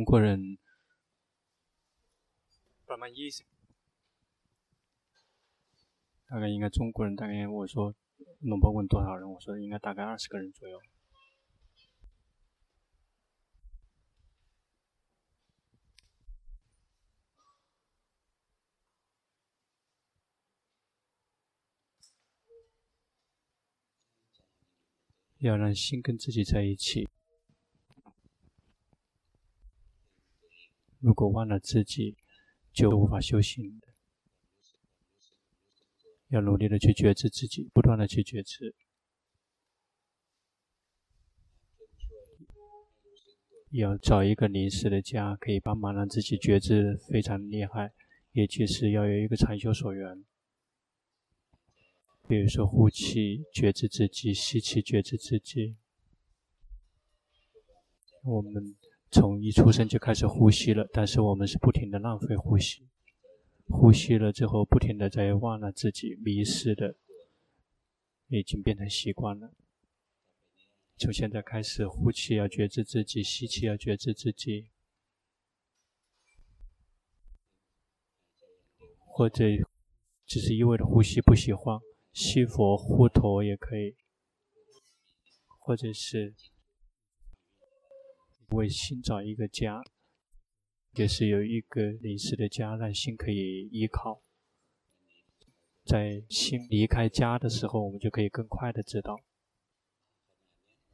中国人大概应该中国人大概我说龙婆问多少人，我说应该大概二十个人左右。要让心跟自己在一起。如果忘了自己，就无法修行。要努力的去觉知自己，不断的去觉知。要找一个临时的家，可以帮忙让自己觉知非常厉害，也就是要有一个禅修所缘。比如说，呼气觉知自己，吸气觉知自己。我们从一出生就开始呼吸了，但是我们是不停的浪费呼吸。呼吸了之后，不停的在忘了自己，迷失的，已经变成习惯了。从现在开始，呼气要觉知自己，吸气要觉知自己，或者只是一味的呼吸，不喜欢。吸佛呼陀也可以，或者是为心找一个家，也是有一个临时的家，让心可以依靠。在心离开家的时候，我们就可以更快的知道。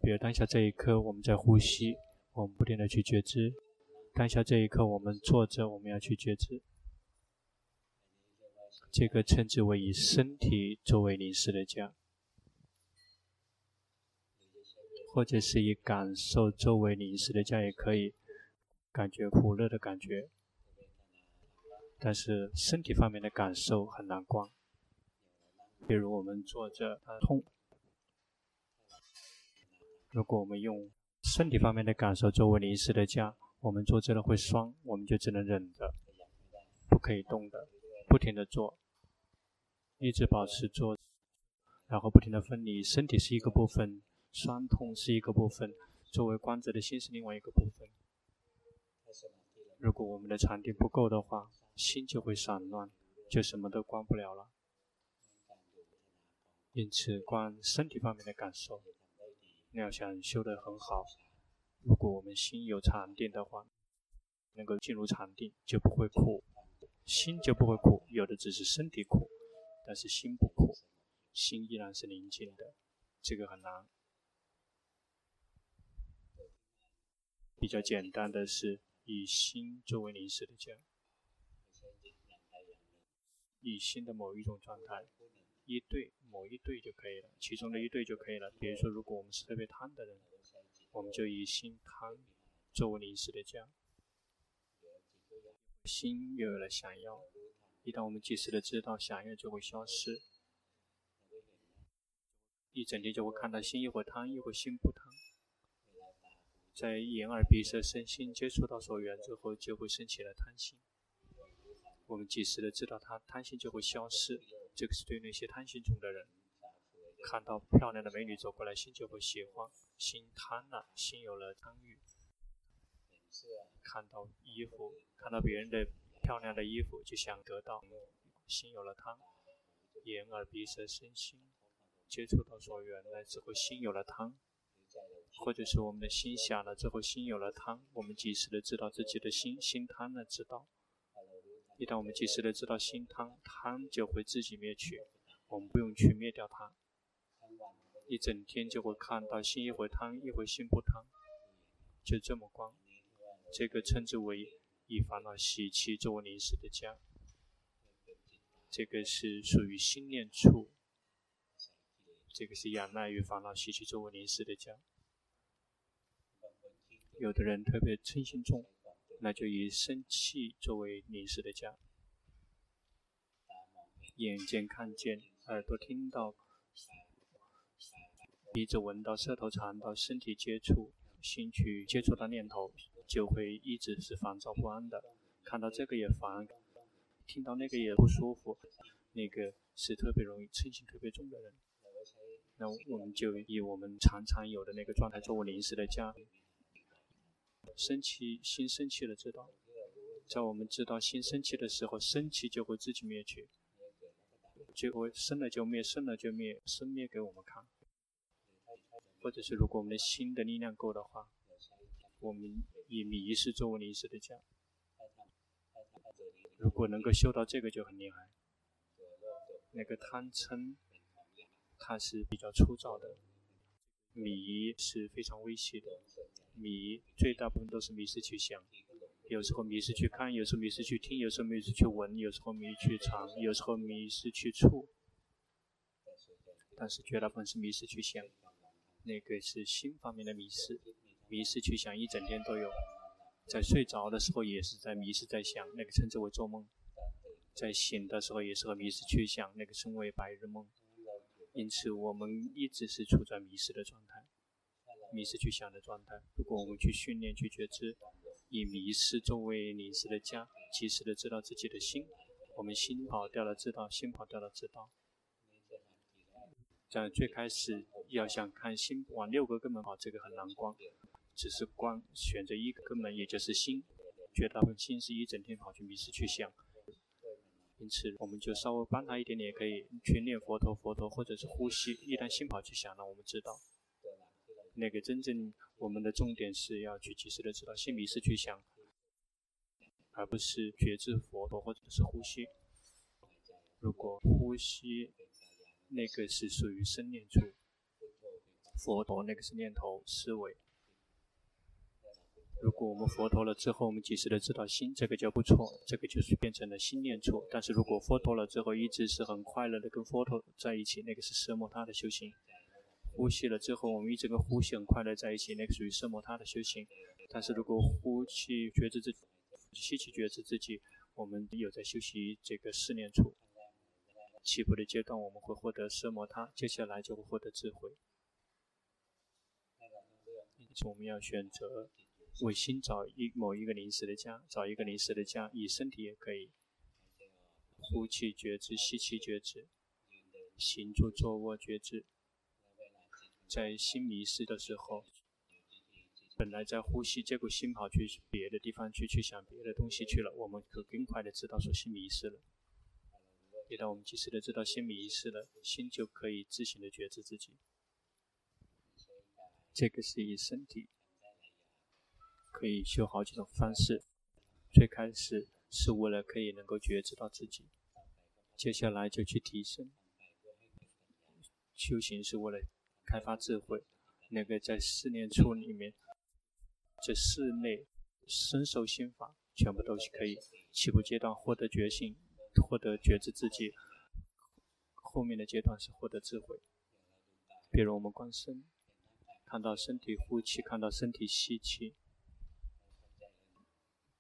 比如当下这一刻，我们在呼吸，我们不停的去觉知；当下这一刻，我们坐着，我们要去觉知。这个称之为以身体作为临时的家，或者是以感受作为临时的家也可以，感觉苦乐的感觉。但是身体方面的感受很难观，比如我们坐着痛，如果我们用身体方面的感受作为临时的家，我们坐着了会酸，我们就只能忍着，不可以动的。不停的做，一直保持做，然后不停地分离。身体是一个部分，酸痛是一个部分，作为观者的心是另外一个部分。如果我们的禅定不够的话，心就会散乱，就什么都观不了了。因此，观身体方面的感受，你要想修得很好，如果我们心有禅定的话，能够进入禅定，就不会苦。心就不会苦，有的只是身体苦，但是心不苦，心依然是宁静的，这个很难。比较简单的是以心作为临时的家，以心的某一种状态，一对某一对就可以了，其中的一对就可以了。比如说，如果我们是特别贪的人，我们就以心贪作为临时的家。心又有了想要，一旦我们及时的知道想要，就会消失。一整天就会看到心一会贪，一会心不贪。在眼耳鼻舌身心接触到所缘之后，就会升起了贪心。我们及时的知道它，贪心就会消失。这个是对那些贪心重的人，看到漂亮的美女走过来，心就会喜欢。心贪了，心有了贪欲。看到衣服，看到别人的漂亮的衣服，就想得到，心有了贪，眼耳鼻舌身心接触到所缘来之后，心有了贪，或者是我们的心想了之后，心有了贪，我们及时的知道自己的心心贪了，知道，一旦我们及时的知道心贪，贪就会自己灭去，我们不用去灭掉它，一整天就会看到心一会贪，一会心不贪，就这么光。这个称之为以烦恼习气作为临时的家，这个是属于心念处，这个是仰赖于烦恼习气作为临时的家。有的人特别嗔心重，那就以生气作为临时的家。眼见看见，耳朵听到，鼻子闻到，舌头尝到，身体接触，心去接触到念头。就会一直是烦躁不安的，看到这个也烦，听到那个也不舒服，那个是特别容易嗔心特别重的人。那我们就以我们常常有的那个状态作为临时的家，生气，心生气了，知道，在我们知道心生气的时候，生气就会自己灭去，就会生了就灭，生了就灭，生灭给我们看。或者是如果我们的心的力量够的话，我们以迷失作为临时的家。如果能够修到这个就很厉害。那个贪嗔，它是比较粗糙的，迷是非常微细的，迷最大部分都是迷失去想，有时候迷失去看，有时候迷失去听，有时候迷失去闻，有时候迷失去尝，有时候迷失去触，但是绝大部分是迷失去想，那个是心方面的迷失，迷失去想一整天都有，在睡着的时候也是在迷失在想，那个称之为做梦。在醒的时候也是和迷失去想，那个称为白日梦。因此，我们一直是处在迷失的状态，迷失去想的状态。如果我们去训练、去觉知，以迷失作为临时的家，及时的知道自己的心，我们心跑掉了，知道心跑掉了，知道。在最开始要想看心往六个根本跑，这个很难关，只是光选择一个根本，也就是心。绝大部分心是一整天跑去迷失去想。因此，我们就稍微帮他一点点，也可以去念佛陀、佛陀，或者是呼吸。一旦心跑去想了，我们知道，那个真正我们的重点是要去及时的知道心迷失去想，而不是觉知佛陀或者是呼吸。如果呼吸那个是属于生念处，佛陀那个是念头思维。如果我们佛陀了之后，我们及时的知道心，这个就不错，这个就是变成了心念处。但是如果佛陀了之后，一直是很快乐的跟佛陀在一起，那个是奢摩他的修行。呼吸了之后，我们一直跟呼吸很快乐在一起，那个属于奢摩他的修行。但是如果呼气觉知自己，吸气觉知自己，我们有在修习这个四念处。起步的阶段我们会获得奢摩他，接下来就会获得智慧。因此我们要选择。为心找一某一个临时的家，找一个临时的家，以身体也可以。呼气觉知，吸气觉知，行住坐卧觉知。在心迷失的时候，本来在呼吸，结果心跑去别的地方去，去想别的东西去了。我们可更快的知道说心迷失了。一旦我们及时的知道心迷失了，心就可以自行的觉知自己。这个是以身体。可以修好几种方式，最开始是为了可以能够觉知到自己，接下来就去提升。修行是为了开发智慧，那个在四念处里面，这四内身受心法全部都是可以起步阶段获得觉性，获得觉知自己，后面的阶段是获得智慧。比如我们观身，看到身体呼气，看到身体吸气。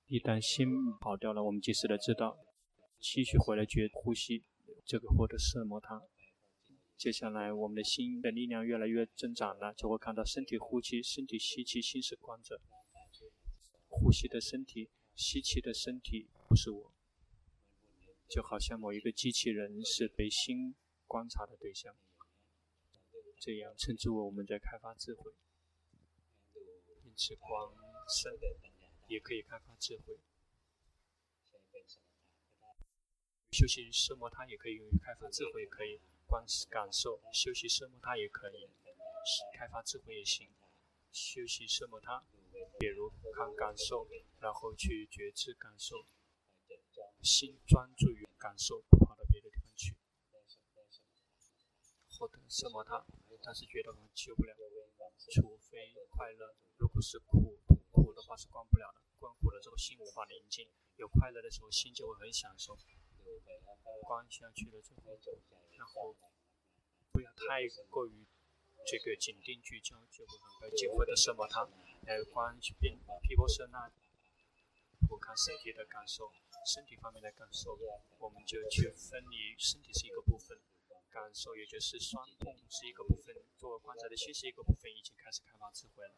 一旦心跑掉了，我们及时的知道，继续回来觉呼吸，这个获得色摩他。接下来，我们的心的力量越来越增长了，就会看到身体呼气，身体吸气，心是观者。呼吸的身体，吸气的身体不是我，就好像某一个机器人是被心观察的对象。这样称之为我们在开发智慧，因此观身。也可以开发智慧，修习奢摩他也可以用于开发智慧，也可以观感受；修习奢摩他也可以开发智慧也行。修习奢摩他，比如看感受，然后去觉知感受，心专注于感受，不跑到别的地方去，获得奢摩他，但是觉得我们救不了，除非快乐，如果是苦。的话是关不了的，关苦了之后心无法宁静，有快乐的时候心就会很享受。关下去了之后，然后不要太过于这个紧盯聚焦，就会很快就会的什么它。来关变皮波舍那，我看身体的感受，身体方面的感受，我们就去分离身体是一个部分，感受也就是酸痛是一个部分，作为观察的心是一个部分，已经开始开发智慧了。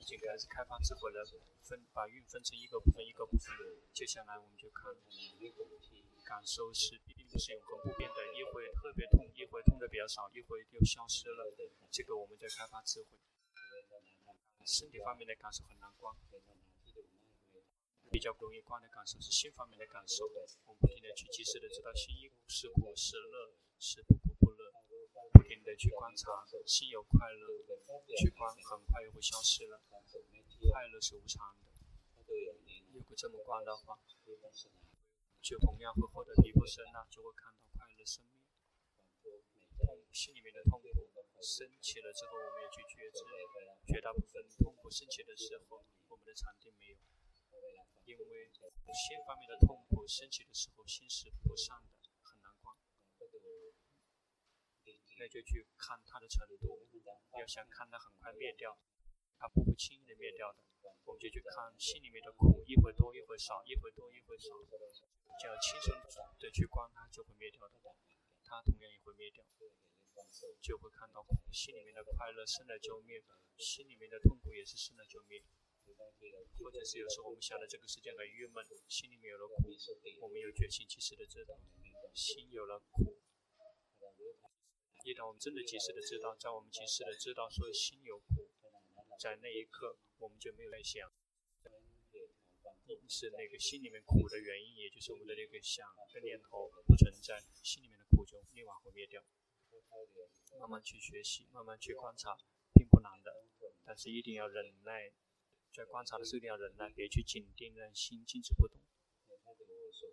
已经开始开发智慧了，分把运分成一个部分一个部分。接下来我们就看，感受是并不是永恒不变的，一会特别痛，一会痛的比较少，一会又消失了。这个我们在开发智慧。身体方面的感受很难观，比较容易观的感受是心方面的感受。我们不停的去及时的知道心是苦是乐，是不去观察心有快乐，去观很快又会消失了。快乐是无常的，如果这么观的话，就同样会获得毗婆舍那，就会看到快乐生命。痛，心里面的痛苦升起了之后，我们也去觉知。绝大部分痛苦升起的时候，我们的禅定没有，因为心方面的痛苦升起的时候，心是不善的，很难观。那就去看它的程度，要想看它很快灭掉，它不会轻易的灭掉的。我们就去看心里面的苦，一会多一会少，一会多一会少，只要轻松的去观它，就会灭掉的。它同样也会灭掉，就会看到心里面的快乐生了就灭，心里面的痛苦也是生了就灭。或者是有时候我们想的这个世界很郁闷，心里面有了苦，我们有觉醒及时的知道，心有了苦。一旦我们真的及时的知道，在我们及时的知道说心有苦，在那一刻我们就没有在想，是那个心里面苦的原因，也就是我们的那个想的念头不存在，心里面的苦就立马会灭掉。慢慢去学习，慢慢去观察，并不难的，但是一定要忍耐，在观察的时候一定要忍耐，别去紧盯，让心静止不动。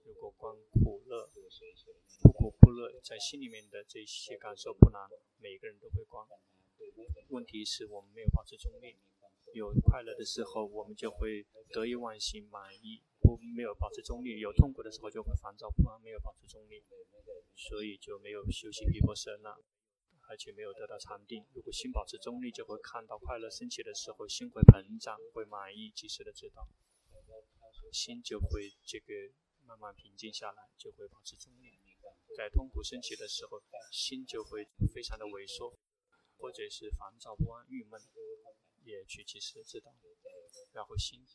如果光苦乐，不苦不乐，在心里面的这些感受不难，每个人都会光。问题是我们没有保持中立，有快乐的时候，我们就会得意忘形满意；不没有保持中立，有痛苦的时候就会烦躁不安，没有保持中立，所以就没有修习毗婆舍那，而且没有得到禅定。如果心保持中立，就会看到快乐升起的时候，心会膨胀，会满意，及时的知道，心就会这个。慢慢平静下来，就会保持中立。在痛苦升起的时候，心就会非常的萎缩，或者是烦躁不安、郁闷，也去及时的知道。然后心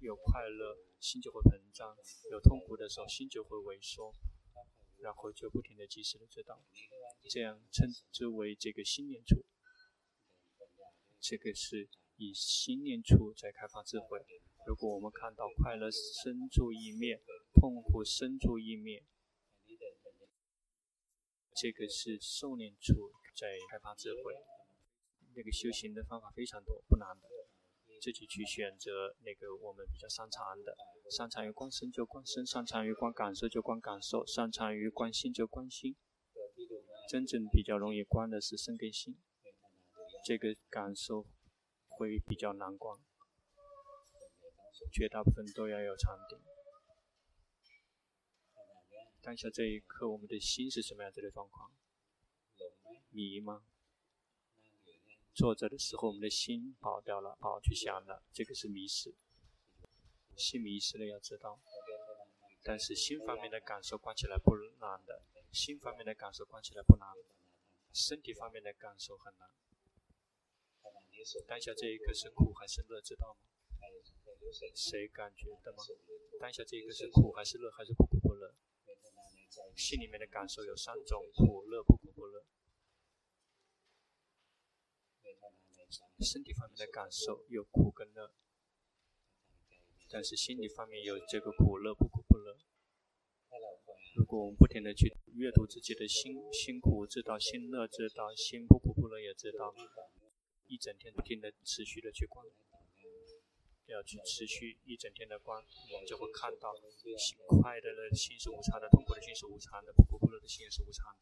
有快乐，心就会膨胀；有痛苦的时候，心就会萎缩，然后就不停的及时的知道。这样称之为这个心念处。这个是以心念处在开发智慧。如果我们看到快乐生住异灭，痛苦生住异灭，这个是受念处在开发智慧。那个修行的方法非常多，不难的，自己去选择那个我们比较擅长的。擅长于观身就观身，擅长于观感受就观感受，擅长于观心就观心。真正比较容易观的是身跟心，这个感受会比较难观。绝大部分都要有禅定。当下这一刻，我们的心是什么样子的状况？迷吗？坐着的时候，我们的心跑掉了，跑去想了，这个是迷失。心迷失了，要知道。但是心方面的感受关起来不难的，心方面的感受关起来不难，身体方面的感受很难。当下这一刻是苦还是乐？知道吗？谁感觉的吗？当下这一刻是苦还是乐还是不苦不乐？心里面的感受有三种：苦乐不苦不乐。身体方面的感受有苦跟乐，但是心理方面有这个苦乐不苦不乐。如果我们不停的去阅读自己的心，心苦知道，心乐知道，心不苦不乐也知道，一整天不停的持续的去观。要去持续一整天的观，我们就会看到，快乐的心是无常的，痛苦的心是无常的，不苦不乐的心也是无常的。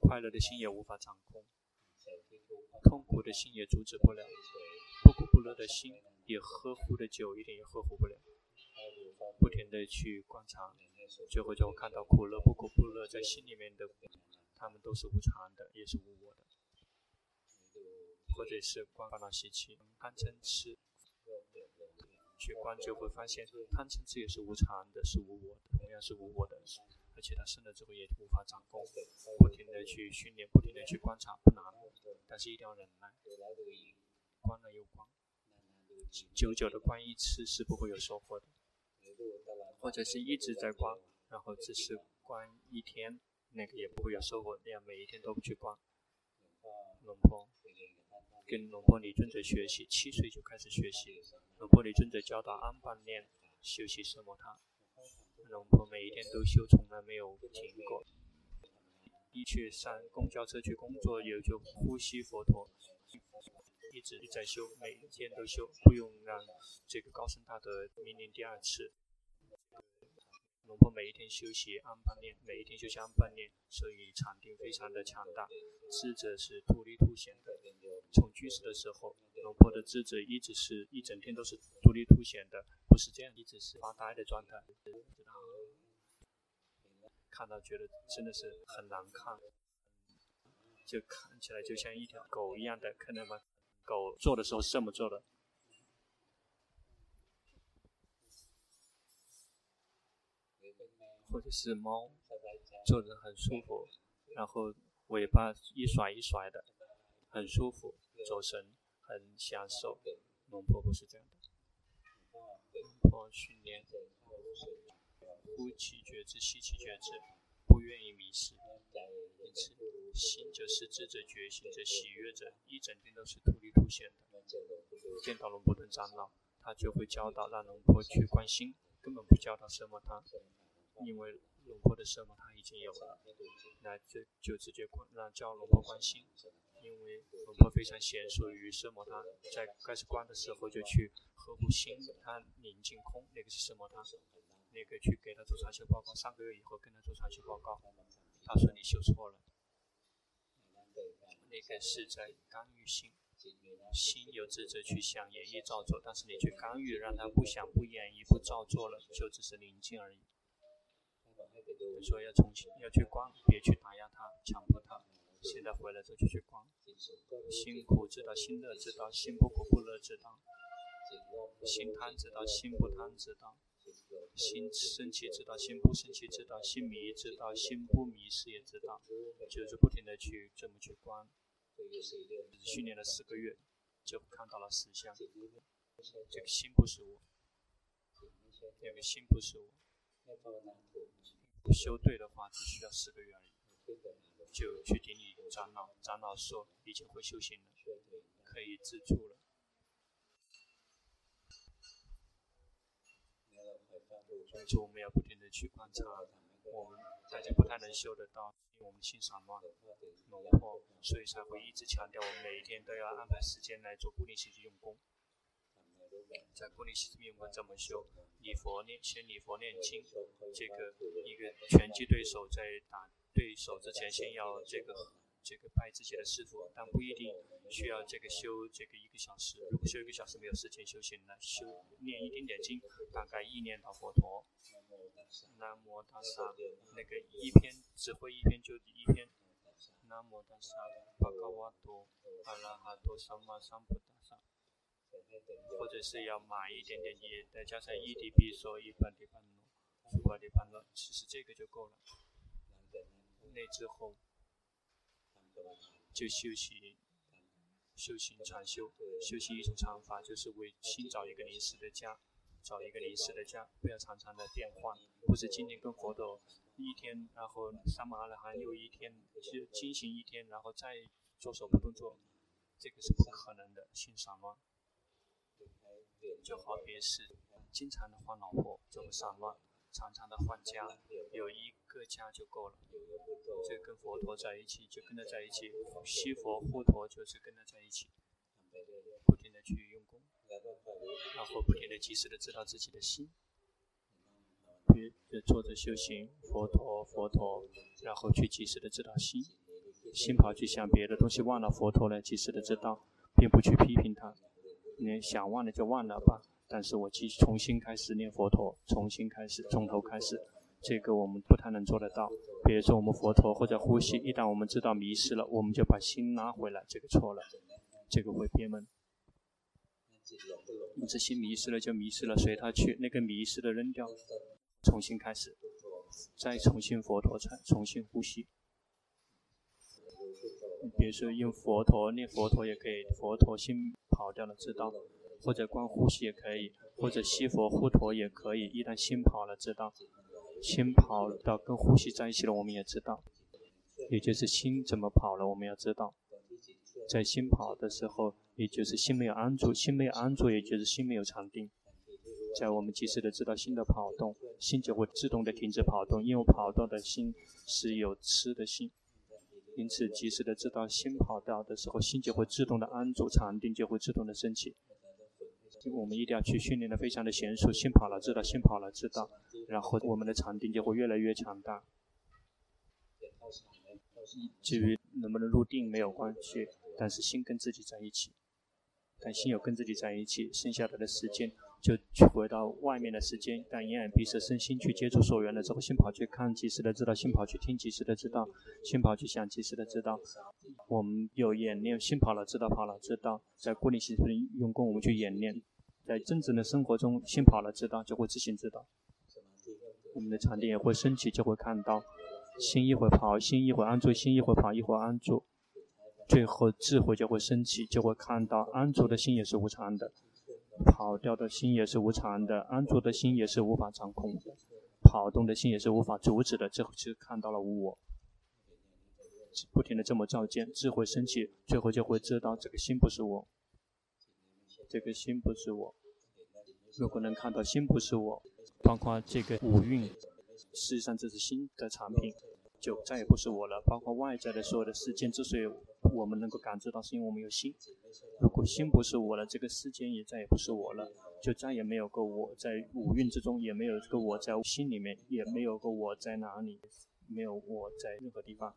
快乐的心也无法掌控，痛苦的心也阻止不了，不苦不乐的心也呵护的久一点也呵护不了。不停的去观察，最后就会看到苦乐不苦不乐在心里面的，他们都是无常的，也是无我的。或者是观烦恼习气、贪嗔痴。去观就会发现，贪嗔痴也是无常的，是无我的，同样是无我的，而且它生了之后也无法掌控。不停的去训练，不停的去观察，不难，但是一定要忍耐。观了又观，久久的观一次是不会有收获的，或者是一直在观，然后只是观一天，那个也不会有收获。那样每一天都不去观，龙婆跟龙婆尼尊者学习，七岁就开始学习。龙婆尼尊者教导安般念修习奢摩他，龙婆每一天都修，从来没有停过。一去上公交车去工作，也就呼吸佛陀，一直在修，每一天都修，不用让这个高僧大德明年第二次。龙婆每一天休息安般念，每一天休息安般念，所以禅定非常的强大。智者是突利凸显的。从居士的时候，龙婆的智者一直是一整天都是突利凸显的，不是这样，一直是发呆的状态。看到觉得真的是很难看，就看起来就像一条狗一样的，看到吗？狗做的时候是这么做的。或者是猫，坐着很舒服，然后尾巴一甩一甩的，很舒服，走神很享受。龙婆不是这样的，龙婆训练呼气觉知，吸气觉知，不愿意迷失，因此心就是智者觉醒者喜悦者，一整天都是突利凸显的。见到龙婆的长老，他就会教导让龙婆去关心，根本不教导什么他。因为龙婆的奢摩他已经有了，那就就直接关让叫龙婆关心，因为龙婆非常娴熟于色魔他，在开始关的时候就去呵护心，他宁静空，那个是色魔他，那个去给他做禅修报告，三个月以后跟他做禅修报告，他说你修错了，那个是在干预心，心有智者去想演绎造作，但是你去干预让他不想不演绎不造作了，就只是宁静而已。说要重新要去观，别去打压他，强迫他。现在回来之后就去观，辛苦知道，心乐知道，心不苦不乐知道，心贪知道，心不贪知道，心生气知道，心不生气知道，心迷知道，心不迷失也知道，就是不停的去这么去观。训练了四个月，就看到了实相。这个心不是我，这个心不是我。修对的话，只需要四个月而已，就去顶礼长老，长老说已经会修行了，可以自助了。所以说，我们要不停的去观察，我们大家不太能修得到，因为我们心散乱，龙婆，所以才会一直强调，我们每一天都要安排时间来做固定性质用功。在固定性质用功怎么修？礼佛念，先礼佛念经。这个一个拳击对手在打对手之前，先要这个这个拜自己的师父，但不一定需要这个修这个一个小时。如果修一个小时没有时间修行那，修念一点点经，大概一念到佛陀。南无大萨，那个一篇只会一篇就一篇。南无大萨，巴嘎瓦多，阿拉哈多，萨玛桑布大萨。或者是要买一点点也再加上一滴比索一般的般若，诸般的般若，其实这个就够了。那之后就修习，修行禅修，修行一种禅法，就是为心找一个临时的家，找一个临时的家，不要常常的变换，不是今天跟佛陀一天，然后三摩阿罗汉又一天，就进行一天，然后再做手部动作，这个是不可能的，心散乱。就好比是经常的换老婆就会散乱，常常的换家，有一个家就够了。就跟佛陀在一起，就跟他在一起，西佛护陀就是跟他在一起，不停的去用功，然后不停的及时的知道自己的心，别就坐着修行，佛陀佛陀，然后去及时的知道心，心跑去想别的东西，忘了佛陀来及时的知道，并不去批评他。你想忘了就忘了吧，但是我继续重新开始念佛陀，重新开始，从头开始，这个我们不太能做得到。比如说我们佛陀或者呼吸，一旦我们知道迷失了，我们就把心拉回来，这个错了，这个会憋闷。你这心迷失了就迷失了，随他去，那个迷失的扔掉，重新开始，再重新佛陀才重新呼吸。比如说用佛陀念佛陀也可以，佛陀心跑掉了知道，或者观呼吸也可以，或者西佛护陀也可以。一旦心跑了知道，心跑到跟呼吸在一起了，我们也知道，也就是心怎么跑了，我们要知道。在心跑的时候，也就是心没有安住，心没有安住，也就是心没有禅定。在我们及时的知道心的跑动，心就会自动的停止跑动，因为跑动的心是有痴的心。因此，及时的知道新跑掉的时候，心就会自动的安住，禅定就会自动的升起。我们一定要去训练的非常的娴熟，心跑了知道，心跑了知道，然后我们的禅定就会越来越强大。至于能不能入定没有关系，但是心跟自己在一起，但心有跟自己在一起，剩下来的时间就去回到外面的时间，但眼耳鼻舌身心去接触所缘了之后，心跑去看，及时的知道；心跑去听，及时的知道；心跑去想，及时的知道。我们有演练，心跑了知道，跑了知道，在固定形式用功，我们去演练。在真正的生活中，心跑了知道，就会自行知道。我们的禅定也会升起，就会看到，心一会跑，心一会安住，心一会跑，一会安住。最后智慧就会升起，就会看到安住的心也是无常的，跑掉的心也是无常的，安住的心也是无法掌控，跑动的心也是无法阻止的。最后就看到了无我，不停的这么照见，智慧升起，最后就会知道这个心不是我。这个心不是我，如果能看到心不是我，包括这个五蕴，实际上这是心的产品，就再也不是我了。包括外在的所有的事件，之所以我们能够感知到，是因为我们有心。如果心不是我了，这个世间也再也不是我了，就再也没有个我在五蕴之中，也没有这个我在心里面，也没有个我在哪里，没有我在任何地方。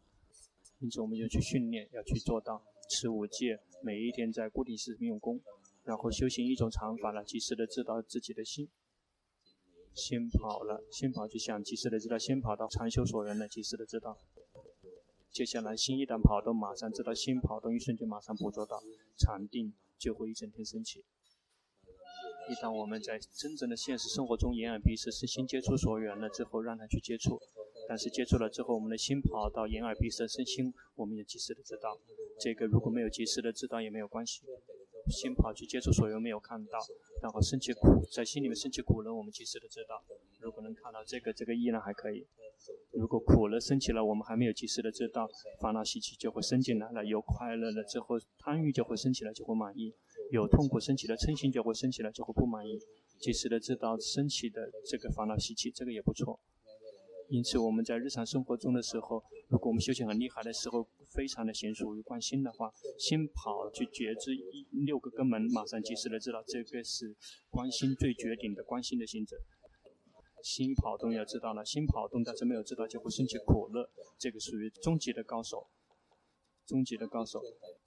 因此，我们就去训练，要去做到持五戒，每一天在固定时用功。然后修行一种禅法了，及时的知道自己的心，心跑了，心跑就想及时的知道，心跑到禅修所缘了，及时的知道。接下来心一旦跑动，马上知道心跑动，一瞬间马上捕捉到，禅定就会一整天升起。一旦我们在真正的现实生活中，眼耳鼻舌身心接触所缘了之后，让他去接触，但是接触了之后，我们的心跑到眼耳鼻舌身心，我们也及时的知道。这个如果没有及时的知道也没有关系。心跑去接触所缘没有看到，然后升起苦，在心里面升起苦了，我们及时的知道。如果能看到这个，这个依然还可以。如果苦了升起了，我们还没有及时的知道，烦恼习气就会升进来了。有快乐了之后，贪欲就会升起来，就会满意；有痛苦升起了，嗔心就会升起来，就会不满意。及时的知道升起的这个烦恼习气，这个也不错。因此，我们在日常生活中的时候，如果我们修行很厉害的时候，非常的娴熟于观心的话，心跑去觉知一六个根门，马上及时的知道这个是观心最绝顶的观心的行者。心跑动要知道了，心跑动但是没有知道就会升起苦乐，这个属于终极的高手。终极的高手，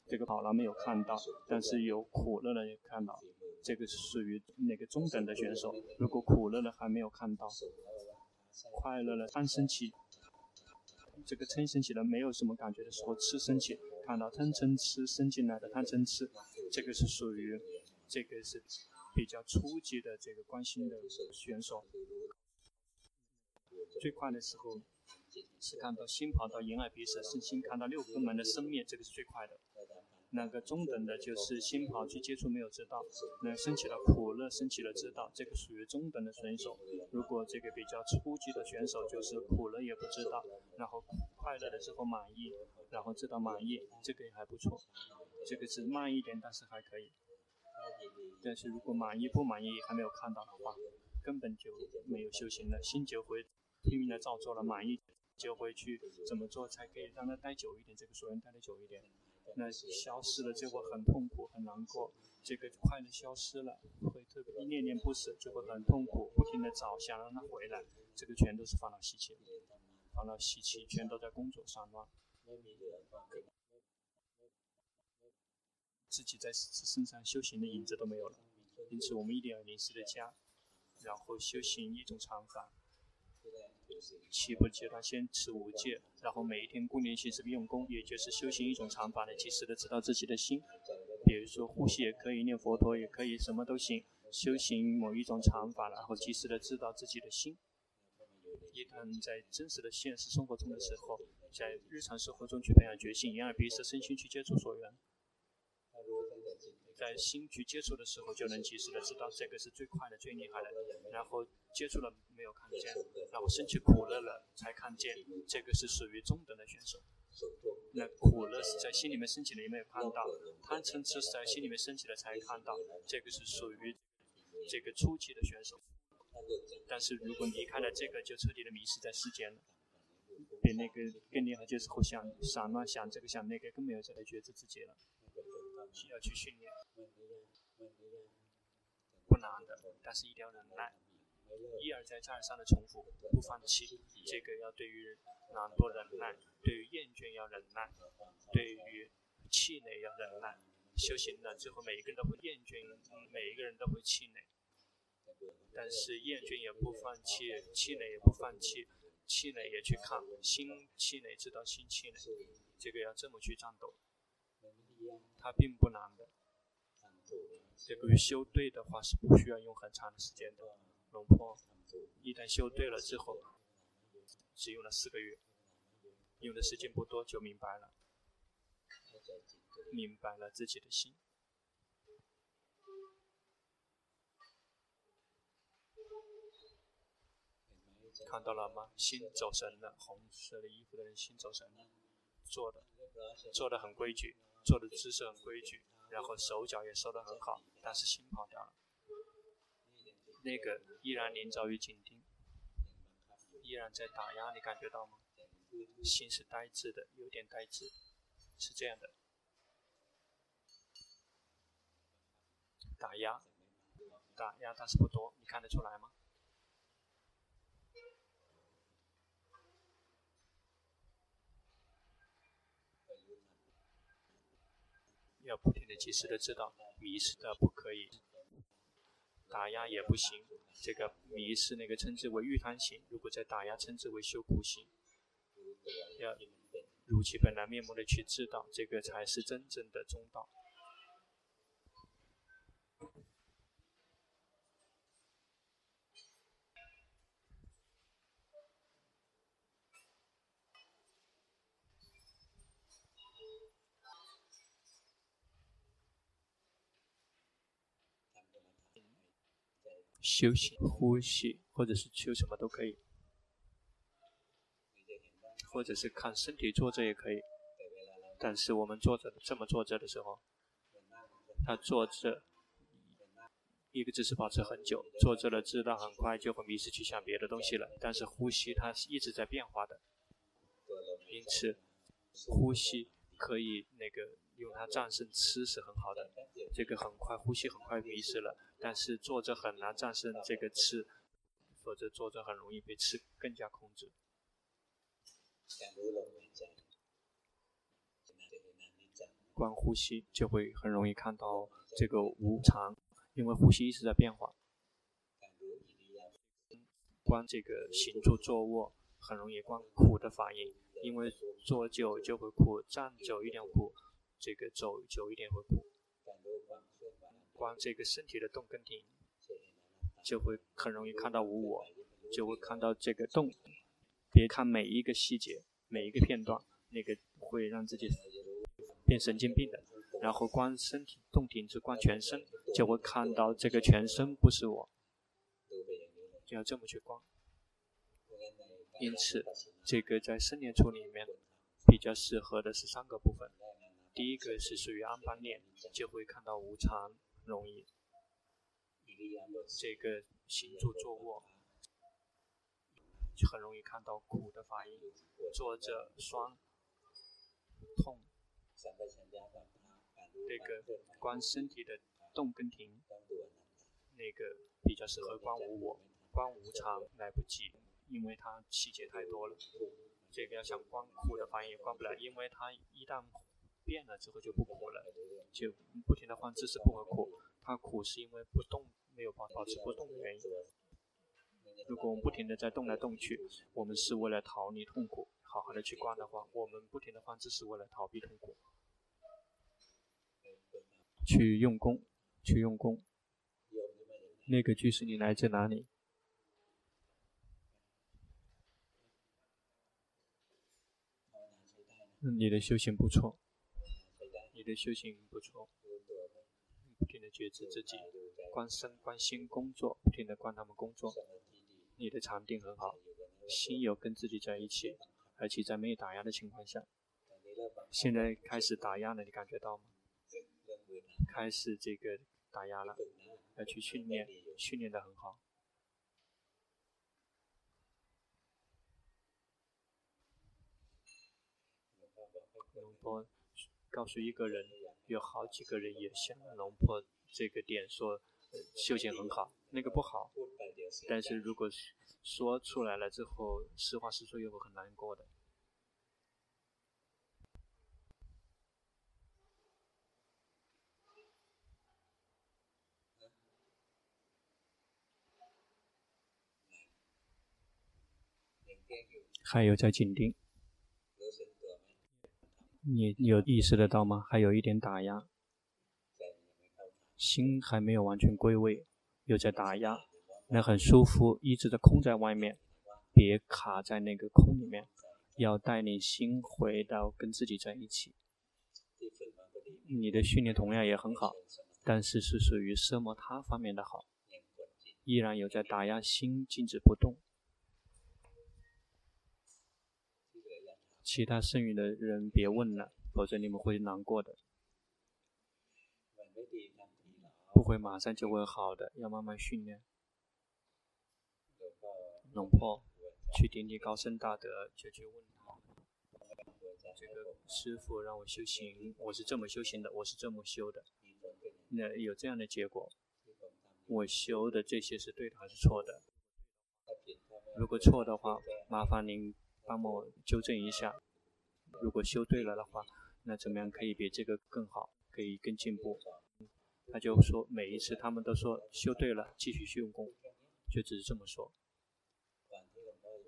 这个跑了没有看到，但是有苦乐了也看到，这个是属于那个中等的选手。如果苦乐了还没有看到。快乐了，贪生起，这个嗔生起了，没有什么感觉的时候，痴生起，看到贪嗔痴升进来的贪嗔痴，这个是属于，这个是比较初级的这个关心的选手。最快的时候是看到心跑到眼耳鼻舌身心，看到六根门的生灭，这个是最快的。那个中等的，就是心跑去接触没有知道，那升起了苦乐，升起了知道，这个属于中等的选手。如果这个比较初级的选手，就是苦乐也不知道，然后快乐的时候满意，然后知道满意，这个也还不错。这个是慢一点，但是还可以。但是如果满意不满意还没有看到的话，根本就没有修行了，心就会拼命的照做了，满意就会去怎么做才可以让他待久一点，这个熟人待得久一点。那消失了就会很痛苦很难过，这个快乐消失了会特别一念念不舍就会很痛苦，不停的找想让他回来，这个全都是烦恼习气，烦恼习气全都在工作上乱，自己在身上修行的影子都没有了，因此我们一定要临时的家，然后修行一种长法。起步阶段先持五戒，然后每一天固定形式用功，也就是修行一种禅法的，及时的知道自己的心。比如说呼吸也可以，念佛陀也可以，什么都行。修行某一种禅法，然后及时的知道自己的心。一旦在真实的现实生活中的时候，在日常生活中去培养决心，眼耳鼻舌身心去接触所缘。在心去接触的时候，就能及时的知道这个是最快的、最厉害的。然后接触了没有看见，那我升起苦乐了才看见，这个是属于中等的选手。那苦乐是在心里面升起的，有没有看到？贪嗔痴是在心里面升起的才看到，这个是属于这个初期的选手。但是如果离开了这个，就彻底的迷失在世间了。比那个更厉害，就是会想散乱，想这个想那个，更没有再来觉知自己了。需要去训练，不难的，但是一定要忍耐。一而再，再而三的重复，不放弃。这个要对于懒惰忍耐，对于厌倦要忍耐，对于气馁要忍耐。修行了之后，每一个人都会厌倦，每一个人都会气馁。但是厌倦也不放弃，气馁也不放弃，气馁也去看，心气馁知道心气馁，这个要这么去战斗。它并不难的。这个修对的话是不需要用很长的时间的。龙坡一旦修对了之后，只用了四个月，用的时间不多就明白了，明白了自己的心，看到了吗？心走神了，红色的衣服的人心走神了，做的做的很规矩，做的姿势很规矩，然后手脚也收得很好，但是心跑掉了。那个依然临遭于紧盯，依然在打压，你感觉到吗？心是呆滞的，有点呆滞，是这样的。打压，打压，但是不多，你看得出来吗？要不停的、及时的知道，迷失的不可以。打压也不行，这个迷失那个称之为欲贪行，如果再打压称之为修苦行，要如其本来面目的去知道，这个才是真正的中道。休息、呼吸，或者是修什么都可以，或者是看身体坐着也可以。但是我们坐着这么坐着的时候，他坐着一个姿势保持很久，坐着了知道很快就会迷失去想别的东西了。但是呼吸它是一直在变化的，因此呼吸可以那个用它战胜吃是很好的。这个很快呼吸很快迷失了。但是坐着很难战胜这个吃，否则坐着很容易被吃更加控制。观呼吸就会很容易看到这个无常，因为呼吸一直在变化。观这个行住坐卧，很容易观苦的反应，因为坐久就会苦，站久一点苦，这个走久一点会苦。观这个身体的动跟停，就会很容易看到无我，就会看到这个动。别看每一个细节，每一个片段，那个会让自己变神经病的。然后观身体动停，是观全身，就会看到这个全身不是我，就要这么去观。因此，这个在生年处里面比较适合的是三个部分。第一个是属于安般念，就会看到无常。容易，这个行住坐卧，就很容易看到苦的反应，坐着酸痛，那个观身体的动跟停，那个比较适合观无我，观无常来不及，因为它细节太多了。这个要想观苦的反应，观不了，因为它一旦。变了之后就不苦了，就不停的换姿势不会苦，它苦是因为不动没有保保持不动的原因。如果我们不停的在动来动去，我们是为了逃离痛苦，好好的去观的话，我们不停的换姿势为了逃避痛苦。去用功，去用功。那个居士你来自哪里？你的修行不错。你的修行不错，不停的觉知自己，关身关心工作，不停的关他们工作。你的禅定很好，心有跟自己在一起，而且在没有打压的情况下，现在开始打压了，你感觉到吗？开始这个打压了，要去训练，训练的很好。告诉一个人，有好几个人也想龙婆这个点说，修行很好，那个不好。但是如果说出来了之后，实话实说又会很难过的。还有在紧盯，你有意识得到吗？还有一点打压，心还没有完全归位，又在打压，那很舒服，一直的空在外面，别卡在那个空里面，要带领心回到跟自己在一起。你的训练同样也很好，但是是属于奢摩他方面的好，依然有在打压心，静止不动。其他剩余的人别问了，否则你们会难过的。不会马上就会好的，要慢慢训练。龙婆去顶礼高僧大德，就去问他：这个师傅让我修行，我是这么修行的，我是这么修的。那有这样的结果，我修的这些是对的还是错的？如果错的话，麻烦您。帮我纠正一下，如果修对了的话，那怎么样可以比这个更好，可以更进步？他就说每一次他们都说修对了，继续去用功，就只是这么说。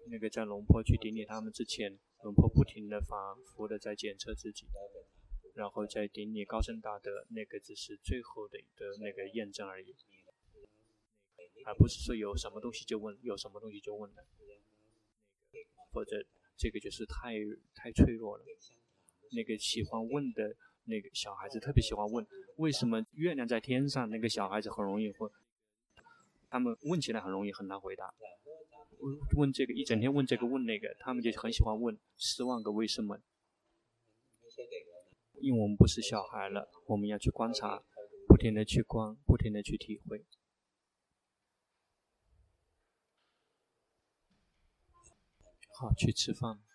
那个在龙坡去顶礼他们之前，龙坡不停的反复的在检测自己，然后在顶礼高僧大德，那个只是最后的的那个验证而已，而不是说有什么东西就问，有什么东西就问了。或者这个就是太太脆弱了。那个喜欢问的那个小孩子特别喜欢问，为什么月亮在天上？那个小孩子很容易会，他们问起来很容易很难回答。问这个一整天问这个问那个，他们就很喜欢问十万个为什么。因为我们不是小孩了，我们要去观察，不停的去观，不停的去体会。好，去吃饭。